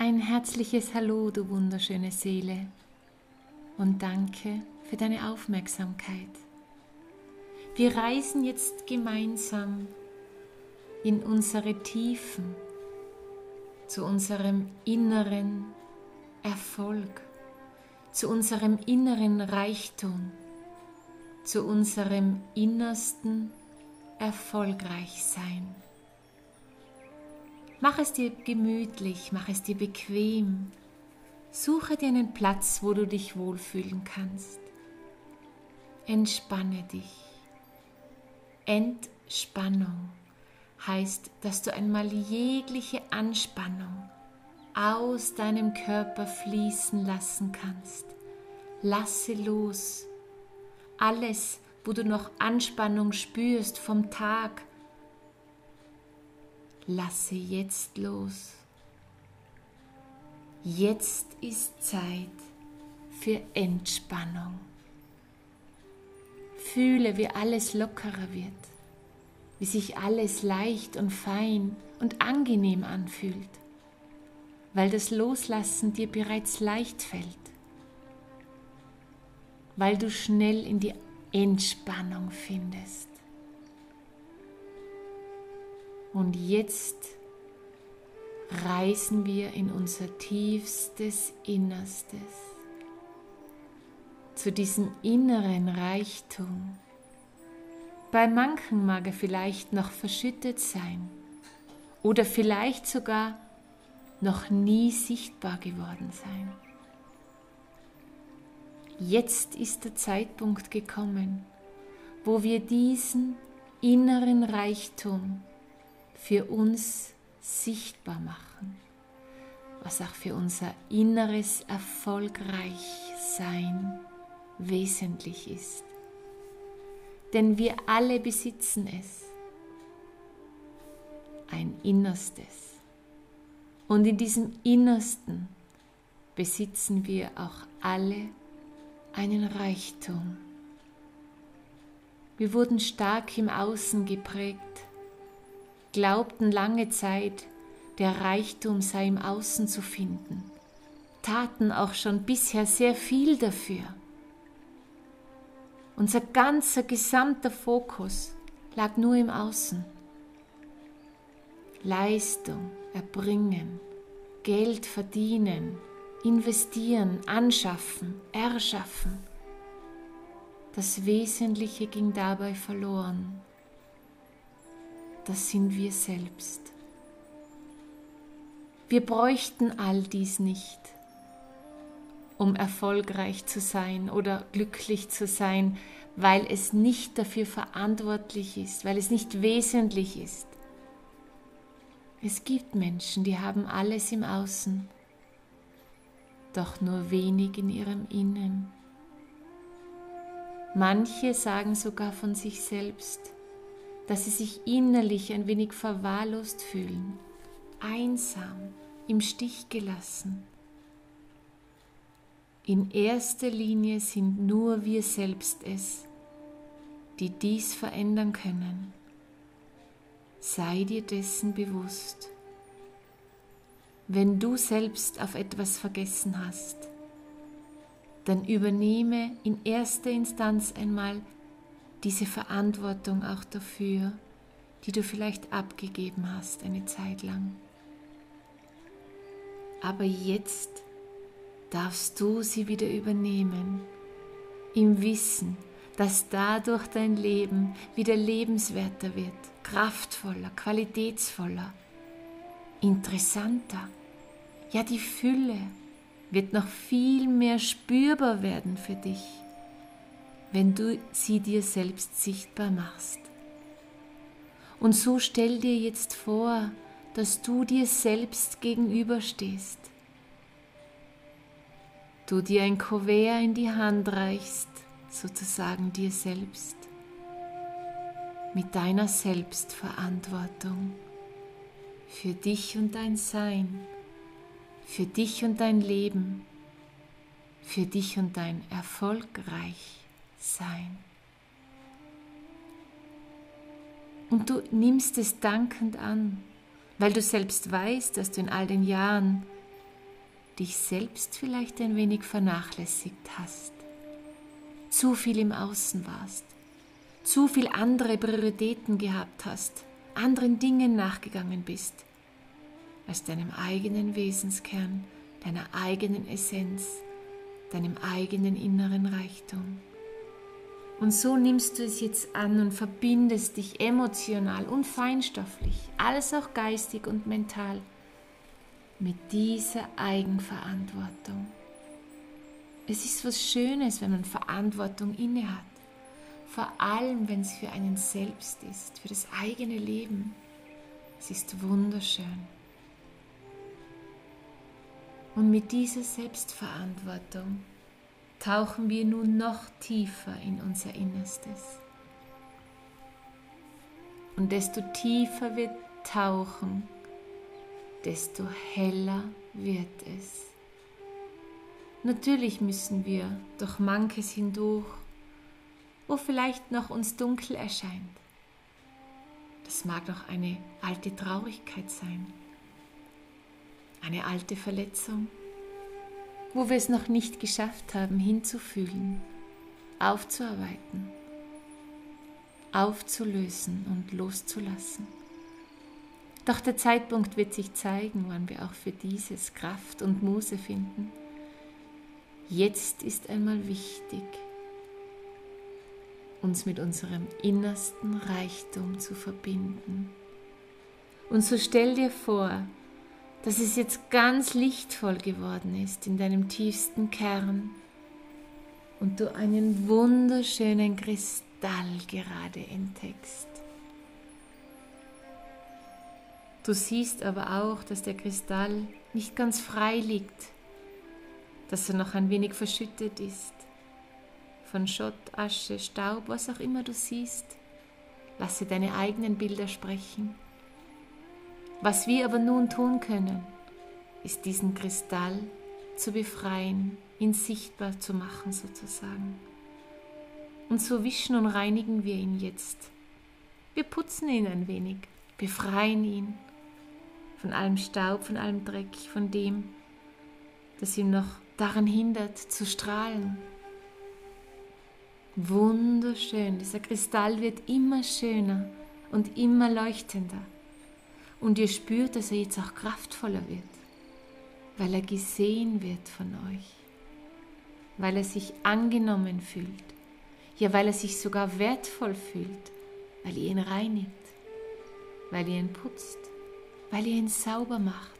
Ein herzliches Hallo, du wunderschöne Seele, und danke für deine Aufmerksamkeit. Wir reisen jetzt gemeinsam in unsere Tiefen, zu unserem inneren Erfolg, zu unserem inneren Reichtum, zu unserem innersten Erfolgreichsein. Mach es dir gemütlich, mach es dir bequem. Suche dir einen Platz, wo du dich wohlfühlen kannst. Entspanne dich. Entspannung heißt, dass du einmal jegliche Anspannung aus deinem Körper fließen lassen kannst. Lasse los. Alles, wo du noch Anspannung spürst vom Tag, lasse jetzt los. Jetzt ist Zeit für Entspannung. Fühle, wie alles lockerer wird, wie sich alles leicht und fein und angenehm anfühlt, weil das Loslassen dir bereits leicht fällt, weil du schnell in die Entspannung findest. Und jetzt reisen wir in unser tiefstes Innerstes, zu diesem inneren Reichtum. Bei manchen mag er vielleicht noch verschüttet sein oder vielleicht sogar noch nie sichtbar geworden sein. Jetzt ist der Zeitpunkt gekommen, wo wir diesen inneren Reichtum für uns sichtbar machen, was auch für unser inneres Erfolgreichsein wesentlich ist. Denn wir alle besitzen es, ein Innerstes. Und in diesem Innersten besitzen wir auch alle einen Reichtum. Wir wurden stark im Außen geprägt glaubten lange Zeit, der Reichtum sei im Außen zu finden, taten auch schon bisher sehr viel dafür. Unser ganzer gesamter Fokus lag nur im Außen. Leistung erbringen, Geld verdienen, investieren, anschaffen, erschaffen. Das Wesentliche ging dabei verloren das sind wir selbst. Wir bräuchten all dies nicht, um erfolgreich zu sein oder glücklich zu sein, weil es nicht dafür verantwortlich ist, weil es nicht wesentlich ist. Es gibt Menschen, die haben alles im Außen, doch nur wenig in ihrem Innen. Manche sagen sogar von sich selbst, dass sie sich innerlich ein wenig verwahrlost fühlen, einsam, im Stich gelassen. In erster Linie sind nur wir selbst es, die dies verändern können. Sei dir dessen bewusst. Wenn du selbst auf etwas vergessen hast, dann übernehme in erster Instanz einmal diese Verantwortung auch dafür, die du vielleicht abgegeben hast eine Zeit lang. Aber jetzt darfst du sie wieder übernehmen, im Wissen, dass dadurch dein Leben wieder lebenswerter wird, kraftvoller, qualitätsvoller, interessanter. Ja, die Fülle wird noch viel mehr spürbar werden für dich wenn du sie dir selbst sichtbar machst. Und so stell dir jetzt vor, dass du dir selbst gegenüberstehst. Du dir ein Kuvert in die Hand reichst, sozusagen dir selbst, mit deiner Selbstverantwortung für dich und dein Sein, für dich und dein Leben, für dich und dein Erfolgreich sein. Und du nimmst es dankend an, weil du selbst weißt, dass du in all den Jahren dich selbst vielleicht ein wenig vernachlässigt hast, zu viel im Außen warst, zu viel andere Prioritäten gehabt hast, anderen Dingen nachgegangen bist, als deinem eigenen Wesenskern, deiner eigenen Essenz, deinem eigenen inneren Reichtum. Und so nimmst du es jetzt an und verbindest dich emotional und feinstofflich, als auch geistig und mental mit dieser Eigenverantwortung. Es ist was Schönes, wenn man Verantwortung innehat, vor allem wenn es für einen selbst ist, für das eigene Leben. Es ist wunderschön. Und mit dieser Selbstverantwortung tauchen wir nun noch tiefer in unser Innerstes. Und desto tiefer wir tauchen, desto heller wird es. Natürlich müssen wir durch manches hindurch, wo vielleicht noch uns dunkel erscheint. Das mag doch eine alte Traurigkeit sein, eine alte Verletzung, wo wir es noch nicht geschafft haben, hinzufühlen, aufzuarbeiten, aufzulösen und loszulassen. Doch der Zeitpunkt wird sich zeigen, wann wir auch für dieses Kraft und Muße finden. Jetzt ist einmal wichtig, uns mit unserem innersten Reichtum zu verbinden. Und so stell dir vor, dass es jetzt ganz lichtvoll geworden ist in deinem tiefsten Kern und du einen wunderschönen Kristall gerade entdeckst. Du siehst aber auch, dass der Kristall nicht ganz frei liegt, dass er noch ein wenig verschüttet ist. Von Schott, Asche, Staub, was auch immer du siehst. Lasse deine eigenen Bilder sprechen. Was wir aber nun tun können, ist diesen Kristall zu befreien, ihn sichtbar zu machen sozusagen. Und so wischen und reinigen wir ihn jetzt. Wir putzen ihn ein wenig, befreien ihn von allem Staub, von allem Dreck, von dem, das ihn noch daran hindert zu strahlen. Wunderschön, dieser Kristall wird immer schöner und immer leuchtender. Und ihr spürt, dass er jetzt auch kraftvoller wird, weil er gesehen wird von euch, weil er sich angenommen fühlt, ja, weil er sich sogar wertvoll fühlt, weil ihr ihn reinigt, weil ihr ihn putzt, weil ihr ihn sauber macht.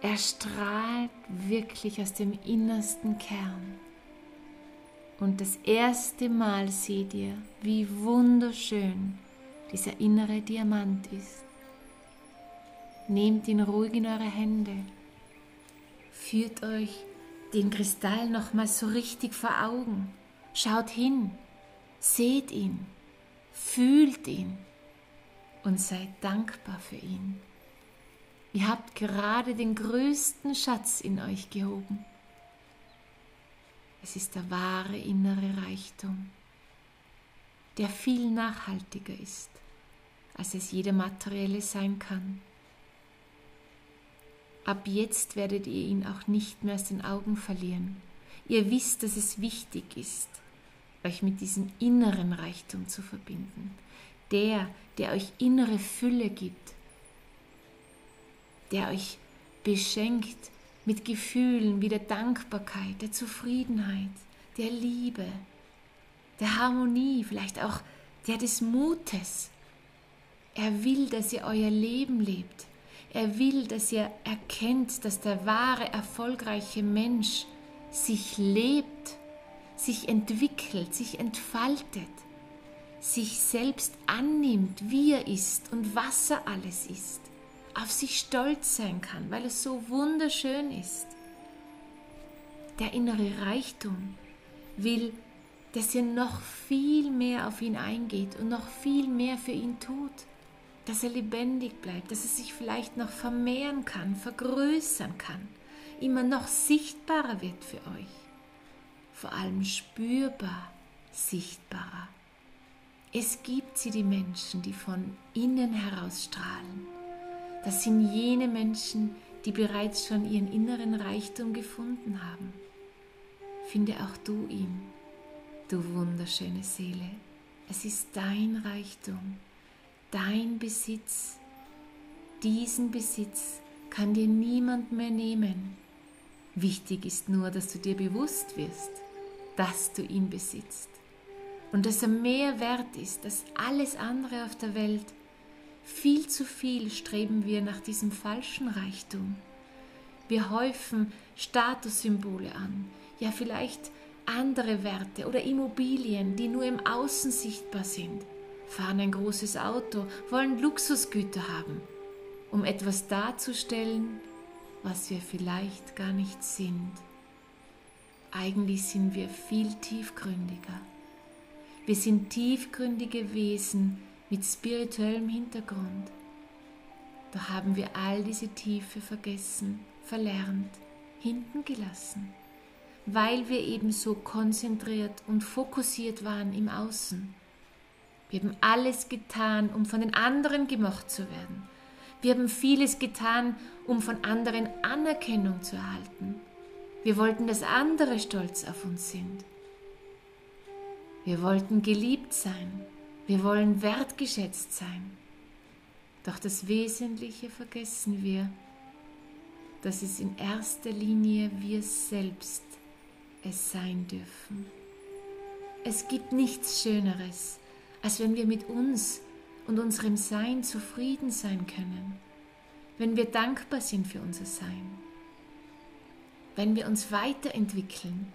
Er strahlt wirklich aus dem innersten Kern. Und das erste Mal seht ihr, wie wunderschön dieser innere Diamant ist. Nehmt ihn ruhig in eure Hände. Führt euch den Kristall nochmal so richtig vor Augen. Schaut hin, seht ihn, fühlt ihn und seid dankbar für ihn. Ihr habt gerade den größten Schatz in euch gehoben. Es ist der wahre innere Reichtum, der viel nachhaltiger ist als es jeder materielle sein kann. Ab jetzt werdet ihr ihn auch nicht mehr aus den Augen verlieren. Ihr wisst, dass es wichtig ist, euch mit diesem inneren Reichtum zu verbinden. Der, der euch innere Fülle gibt, der euch beschenkt mit Gefühlen wie der Dankbarkeit, der Zufriedenheit, der Liebe, der Harmonie, vielleicht auch der des Mutes, er will, dass ihr euer Leben lebt. Er will, dass ihr erkennt, dass der wahre, erfolgreiche Mensch sich lebt, sich entwickelt, sich entfaltet, sich selbst annimmt, wie er ist und was er alles ist, auf sich stolz sein kann, weil es so wunderschön ist. Der innere Reichtum will, dass ihr noch viel mehr auf ihn eingeht und noch viel mehr für ihn tut dass er lebendig bleibt, dass er sich vielleicht noch vermehren kann, vergrößern kann, immer noch sichtbarer wird für euch, vor allem spürbar sichtbarer. Es gibt sie, die Menschen, die von innen heraus strahlen. Das sind jene Menschen, die bereits schon ihren inneren Reichtum gefunden haben. Finde auch du ihn, du wunderschöne Seele. Es ist dein Reichtum, dein Besitz. Diesen Besitz kann dir niemand mehr nehmen. Wichtig ist nur, dass du dir bewusst wirst, dass du ihn besitzt und dass er mehr wert ist als alles andere auf der Welt. Viel zu viel streben wir nach diesem falschen Reichtum. Wir häufen Statussymbole an, ja vielleicht andere Werte oder Immobilien, die nur im Außen sichtbar sind, fahren ein großes Auto, wollen Luxusgüter haben, um etwas darzustellen, was wir vielleicht gar nicht sind. Eigentlich sind wir viel tiefgründiger. Wir sind tiefgründige Wesen mit spirituellem Hintergrund. Da haben wir all diese Tiefe vergessen, verlernt, hinten gelassen weil wir eben so konzentriert und fokussiert waren im Außen. Wir haben alles getan, um von den anderen gemocht zu werden. Wir haben vieles getan, um von anderen Anerkennung zu erhalten. Wir wollten, dass andere stolz auf uns sind. Wir wollten geliebt sein. Wir wollen wertgeschätzt sein. Doch das Wesentliche vergessen wir, dass es in erster Linie wir selbst es sein dürfen. Es gibt nichts Schöneres, als wenn wir mit uns und unserem Sein zufrieden sein können, wenn wir dankbar sind für unser Sein, wenn wir uns weiterentwickeln,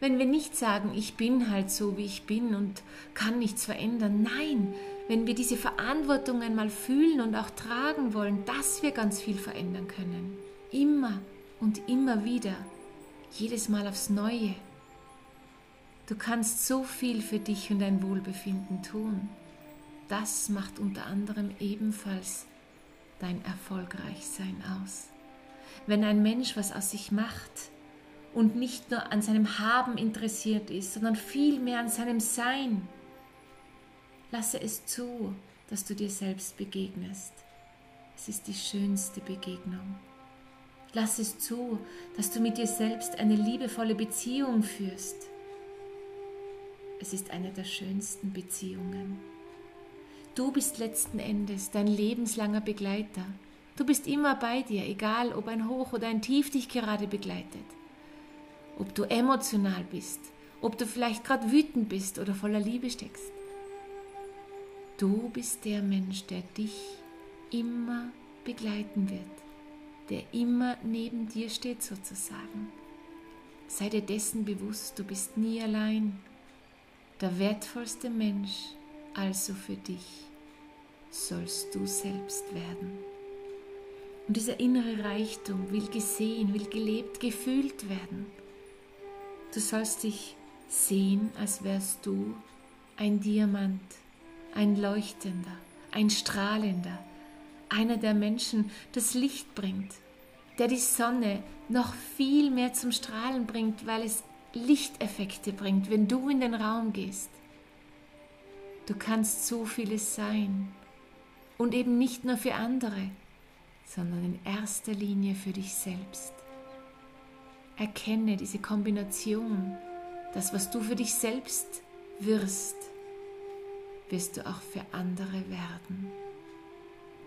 wenn wir nicht sagen, ich bin halt so, wie ich bin und kann nichts verändern. Nein, wenn wir diese Verantwortung einmal fühlen und auch tragen wollen, dass wir ganz viel verändern können. Immer und immer wieder jedes Mal aufs Neue. Du kannst so viel für dich und dein Wohlbefinden tun. Das macht unter anderem ebenfalls dein Erfolgreichsein aus. Wenn ein Mensch was aus sich macht und nicht nur an seinem Haben interessiert ist, sondern vielmehr an seinem Sein, lasse es zu, dass du dir selbst begegnest. Es ist die schönste Begegnung. Lass es zu, dass du mit dir selbst eine liebevolle Beziehung führst. Es ist eine der schönsten Beziehungen. Du bist letzten Endes dein lebenslanger Begleiter. Du bist immer bei dir, egal ob ein Hoch oder ein Tief dich gerade begleitet. Ob du emotional bist, ob du vielleicht gerade wütend bist oder voller Liebe steckst. Du bist der Mensch, der dich immer begleiten wird der immer neben dir steht sozusagen. Sei dir dessen bewusst, du bist nie allein. Der wertvollste Mensch also für dich sollst du selbst werden. Und dieser innere Reichtum will gesehen, will gelebt, gefühlt werden. Du sollst dich sehen, als wärst du ein Diamant, ein leuchtender, ein strahlender, einer der Menschen das Licht bringt, der die Sonne noch viel mehr zum Strahlen bringt, weil es Lichteffekte bringt, wenn du in den Raum gehst. Du kannst so vieles sein und eben nicht nur für andere, sondern in erster Linie für dich selbst. Erkenne diese Kombination, das, was du für dich selbst wirst, wirst du auch für andere werden.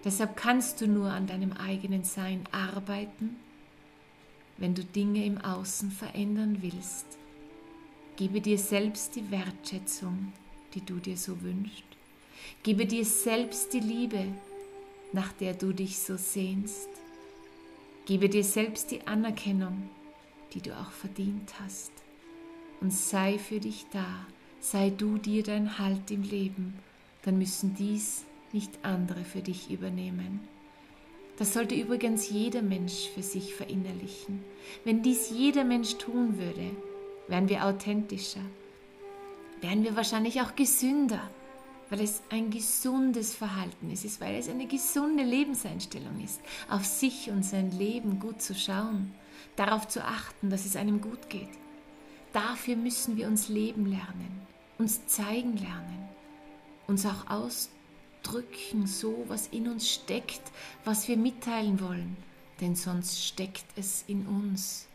Deshalb kannst du nur an deinem eigenen Sein arbeiten, wenn du Dinge im Außen verändern willst. Gebe dir selbst die Wertschätzung, die du dir so wünschst. Gebe dir selbst die Liebe, nach der du dich so sehnst. Gebe dir selbst die Anerkennung, die du auch verdient hast. Und sei für dich da, sei du dir dein Halt im Leben, dann müssen dies nicht andere für dich übernehmen. Das sollte übrigens jeder Mensch für sich verinnerlichen. Wenn dies jeder Mensch tun würde, wären wir authentischer, wären wir wahrscheinlich auch gesünder, weil es ein gesundes Verhalten ist, weil es eine gesunde Lebenseinstellung ist, auf sich und sein Leben gut zu schauen, darauf zu achten, dass es einem gut geht. Dafür müssen wir uns leben lernen, uns zeigen lernen, uns auch ausdrücken drücken so, was in uns steckt, was wir mitteilen wollen. denn sonst steckt es in uns.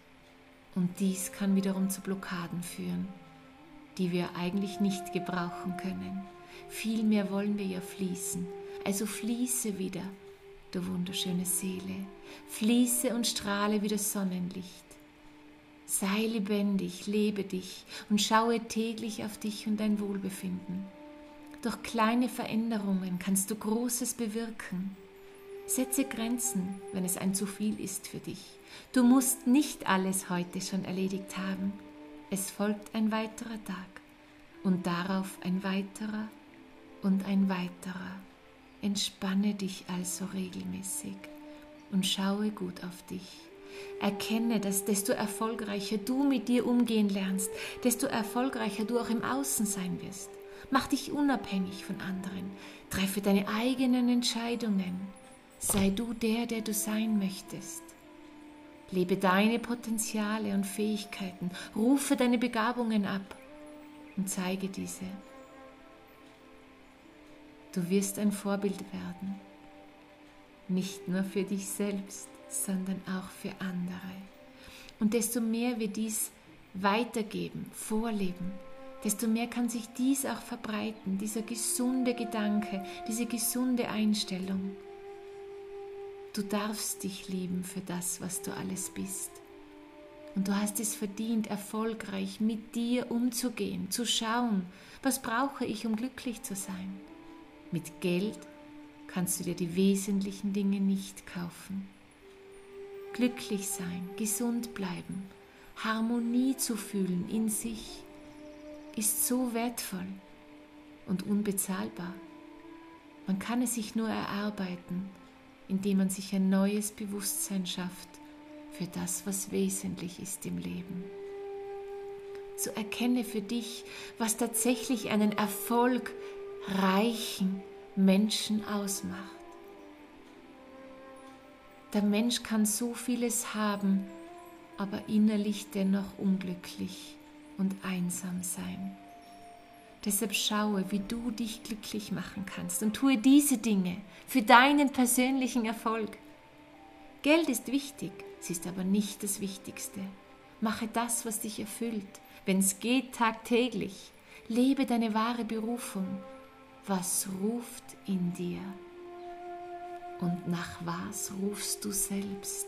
Und dies kann wiederum zu Blockaden führen, die wir eigentlich nicht gebrauchen können. Vielmehr wollen wir ja fließen. Also fließe wieder, du wunderschöne Seele. Fließe und strahle wie das Sonnenlicht. Sei lebendig, lebe dich und schaue täglich auf dich und dein Wohlbefinden. Durch kleine Veränderungen kannst du Großes bewirken. Setze Grenzen, wenn es ein zu viel ist für dich. Du musst nicht alles heute schon erledigt haben. Es folgt ein weiterer Tag und darauf ein weiterer und ein weiterer. Entspanne dich also regelmäßig und schaue gut auf dich. Erkenne, dass desto erfolgreicher du mit dir umgehen lernst, desto erfolgreicher du auch im Außen sein wirst. Mach dich unabhängig von anderen. Treffe deine eigenen Entscheidungen. Sei du der, der du sein möchtest. Lebe deine Potenziale und Fähigkeiten. Rufe deine Begabungen ab und zeige diese. Du wirst ein Vorbild werden. Nicht nur für dich selbst, sondern auch für andere. Und desto mehr wir dies weitergeben, vorleben, desto mehr kann sich dies auch verbreiten, dieser gesunde Gedanke, diese gesunde Einstellung. Du darfst dich lieben für das, was du alles bist. Und du hast es verdient, erfolgreich mit dir umzugehen, zu schauen, was brauche ich, um glücklich zu sein. Mit Geld kannst du dir die wesentlichen Dinge nicht kaufen glücklich sein, gesund bleiben, Harmonie zu fühlen in sich, ist so wertvoll und unbezahlbar. Man kann es sich nur erarbeiten, indem man sich ein neues Bewusstsein schafft für das, was wesentlich ist im Leben. So erkenne für dich, was tatsächlich einen erfolgreichen Menschen ausmacht. Der Mensch kann so vieles haben, aber innerlich dennoch unglücklich und einsam sein. Deshalb schaue, wie du dich glücklich machen kannst und tue diese Dinge für deinen persönlichen Erfolg. Geld ist wichtig, sie ist aber nicht das Wichtigste. Mache das, was dich erfüllt, wenn es geht, tagtäglich. Lebe deine wahre Berufung. Was ruft in dir? Und nach was rufst du selbst?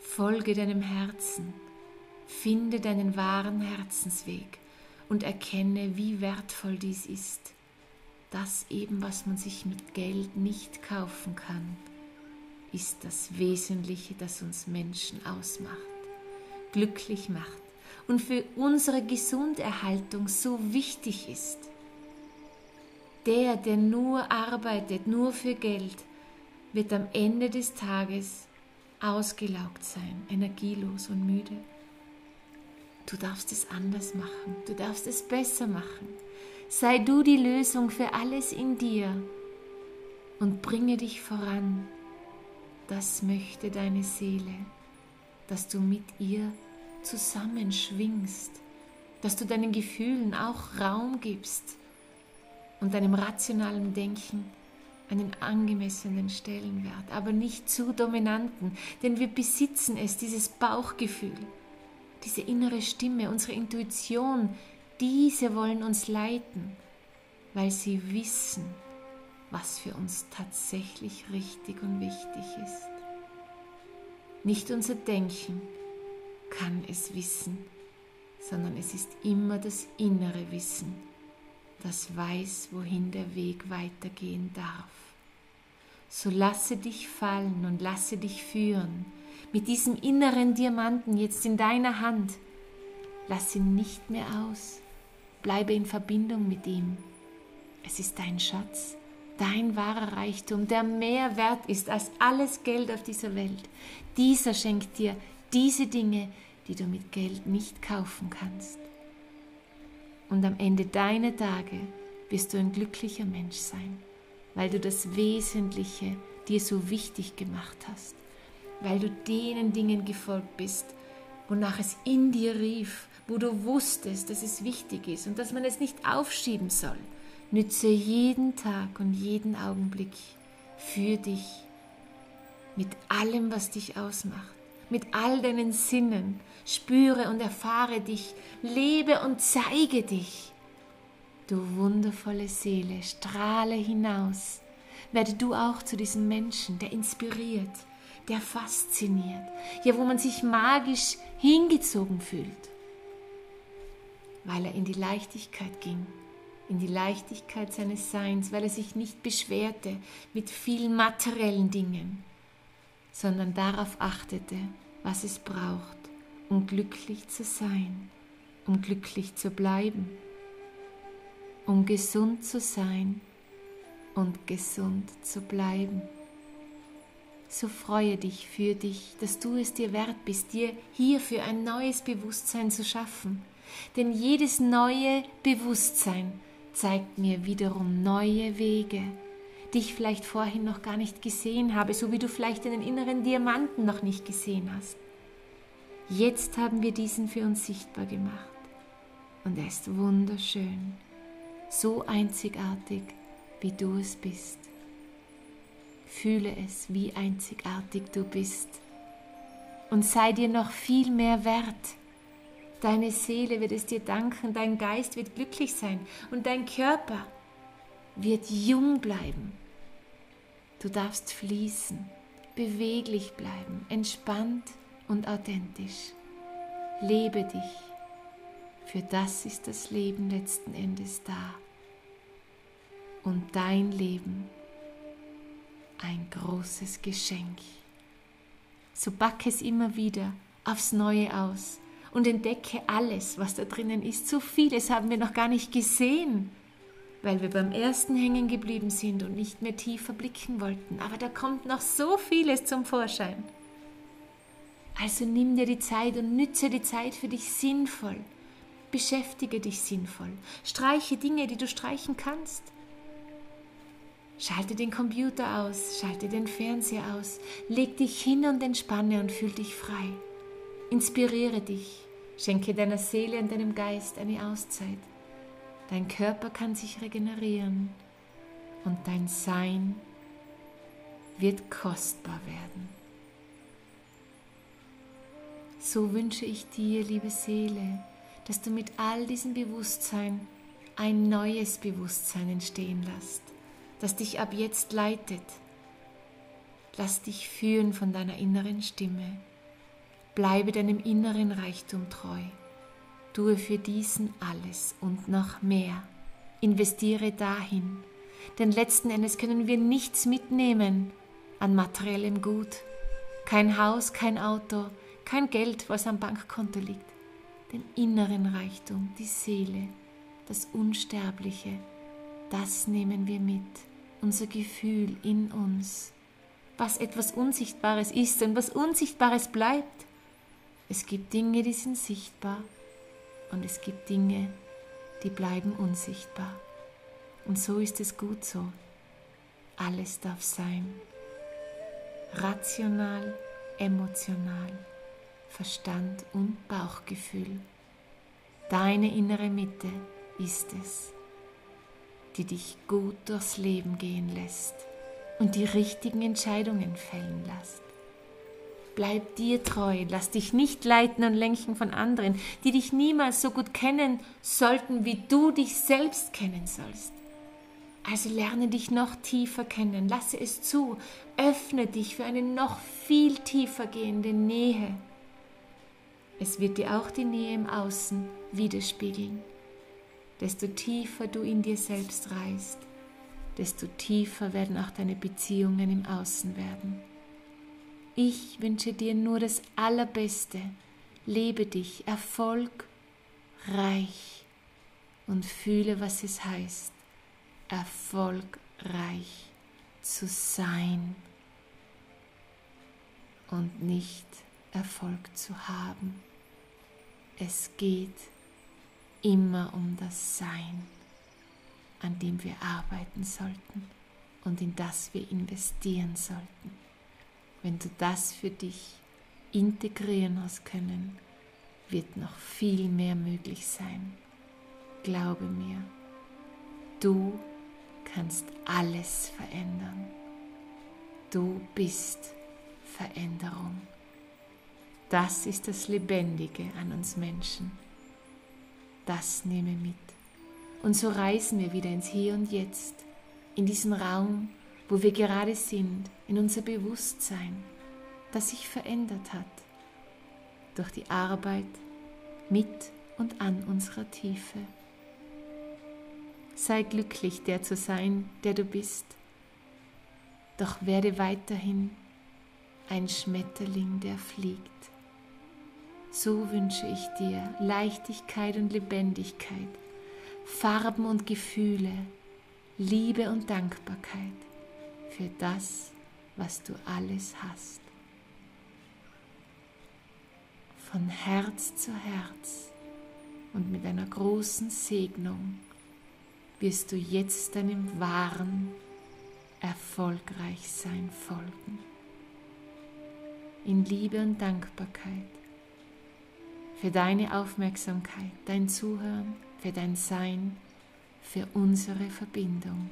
Folge deinem Herzen, finde deinen wahren Herzensweg und erkenne, wie wertvoll dies ist. Das eben, was man sich mit Geld nicht kaufen kann, ist das Wesentliche, das uns Menschen ausmacht, glücklich macht und für unsere Gesunderhaltung so wichtig ist. Der, der nur arbeitet, nur für Geld, wird am Ende des Tages ausgelaugt sein, energielos und müde. Du darfst es anders machen, du darfst es besser machen. Sei du die Lösung für alles in dir und bringe dich voran. Das möchte deine Seele, dass du mit ihr zusammenschwingst, dass du deinen Gefühlen auch Raum gibst und deinem rationalen Denken einen angemessenen Stellenwert, aber nicht zu dominanten, denn wir besitzen es, dieses Bauchgefühl, diese innere Stimme, unsere Intuition, diese wollen uns leiten, weil sie wissen, was für uns tatsächlich richtig und wichtig ist. Nicht unser Denken kann es wissen, sondern es ist immer das innere Wissen das weiß, wohin der Weg weitergehen darf. So lasse dich fallen und lasse dich führen mit diesem inneren Diamanten jetzt in deiner Hand. Lass ihn nicht mehr aus. Bleibe in Verbindung mit ihm. Es ist dein Schatz, dein wahrer Reichtum, der mehr wert ist als alles Geld auf dieser Welt. Dieser schenkt dir diese Dinge, die du mit Geld nicht kaufen kannst und am Ende deiner Tage wirst du ein glücklicher Mensch sein, weil du das Wesentliche dir so wichtig gemacht hast, weil du denen Dingen gefolgt bist, wonach es in dir rief, wo du wusstest, dass es wichtig ist und dass man es nicht aufschieben soll. Nütze jeden Tag und jeden Augenblick für dich mit allem, was dich ausmacht, mit all deinen Sinnen. Spüre und erfahre dich, lebe und zeige dich. Du wundervolle Seele, strahle hinaus. Werde du auch zu diesem Menschen, der inspiriert, der fasziniert, ja, wo man sich magisch hingezogen fühlt, weil er in die Leichtigkeit ging, in die Leichtigkeit seines Seins, weil er sich nicht beschwerte mit vielen materiellen Dingen, sondern darauf achtete, was es braucht, um glücklich zu sein, um glücklich zu bleiben, um gesund zu sein und gesund zu bleiben. So freue dich für dich, dass du es dir wert bist, dir hierfür ein neues Bewusstsein zu schaffen. Denn jedes neue Bewusstsein zeigt mir wiederum neue Wege, die ich vielleicht vorhin noch gar nicht gesehen habe, so wie du vielleicht einen inneren Diamanten noch nicht gesehen hast. Jetzt haben wir diesen für uns sichtbar gemacht und er ist wunderschön, so einzigartig, wie du es bist. Fühle es, wie einzigartig du bist und sei dir noch viel mehr wert Deine Seele wird es dir danken, dein Geist wird glücklich sein und dein Körper wird jung bleiben. Du darfst fließen, beweglich bleiben, entspannt und authentisch. Lebe dich. Für das ist das Leben letzten Endes da. Und dein Leben ein großes Geschenk. So back es immer wieder aufs Neue aus und entdecke alles, was da drinnen ist. So vieles haben wir noch gar nicht gesehen, weil wir beim ersten hängen geblieben sind und nicht mehr tiefer blicken wollten. Aber da kommt noch so vieles zum Vorschein. Also nimm dir die Zeit und nütze die Zeit für dich sinnvoll. Beschäftige dich sinnvoll. Streiche Dinge, die du streichen kannst. Schalte den Computer aus, schalte den Fernseher aus, leg dich hin und entspanne und fühl dich frei. Inspiriere dich, schenke deiner Seele und deinem Geist eine Auszeit. Dein Körper kann sich regenerieren und dein Sein wird kostbar werden. So wünsche ich dir, liebe Seele, dass du mit all diesem Bewusstsein ein neues Bewusstsein entstehen lässt, das dich ab jetzt leitet. Lass dich führen von deiner inneren Stimme Bleibe deinem inneren Reichtum treu. Tue für diesen alles und noch mehr. Investiere dahin. Denn letzten Endes können wir nichts mitnehmen an materiellem Gut. Kein Haus, kein Auto, kein Geld, was am Bankkonto liegt. Den inneren Reichtum, die Seele, das Unsterbliche, das nehmen wir mit. Unser Gefühl in uns, was etwas Unsichtbares ist und was Unsichtbares bleibt. Es gibt Dinge, die sind sichtbar und es gibt Dinge, die bleiben unsichtbar. Und so ist es gut so. Alles darf sein. Rational, emotional, Verstand und Bauchgefühl. Deine innere Mitte ist es, die dich gut durchs Leben gehen lässt und die richtigen Entscheidungen fällen lässt. Bleib dir treu, lass dich nicht leiten und lenken von anderen, die dich niemals so gut kennen sollten, wie du dich selbst kennen sollst. Also lerne dich noch tiefer kennen, lasse es zu, öffne dich für eine noch viel tiefer gehende Nähe. Es wird dir auch die Nähe im Außen widerspiegeln. Desto tiefer du in dir selbst reist, desto tiefer werden auch deine Beziehungen im Außen werden. Ich wünsche dir nur das Allerbeste. Lebe dich erfolgreich und fühle, was es heißt, erfolgreich zu sein und nicht Erfolg zu haben. Es geht immer um das Sein, an dem wir arbeiten sollten und in das wir investieren sollten. Wenn du das für dich integrieren hast können, wird noch viel mehr möglich sein. Glaube mir, du kannst alles verändern. Du bist Veränderung. Das ist das Lebendige an uns Menschen. Das nehme mit. Und so reisen wir wieder ins Hier und Jetzt, in diesen Raum, wo wir gerade sind, in unser Bewusstsein, das sich verändert hat durch die Arbeit mit und an unserer Tiefe. Sei glücklich, der zu sein, der du bist, doch werde weiterhin ein Schmetterling, der fliegt. So wünsche ich dir Leichtigkeit und Lebendigkeit, Farben und Gefühle, Liebe und Dankbarkeit für das, was du alles hast. Von Herz zu Herz und mit einer großen Segnung wirst du jetzt deinem wahren Erfolgreichsein folgen. In Liebe und Dankbarkeit für deine Aufmerksamkeit, dein Zuhören, für dein Sein, für unsere Verbindung.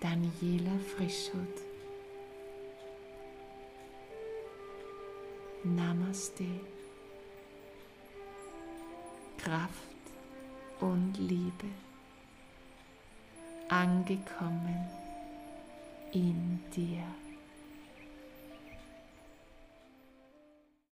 Daniela Frischhut. Namaste. Kraft und Liebe. Angekommen in dir.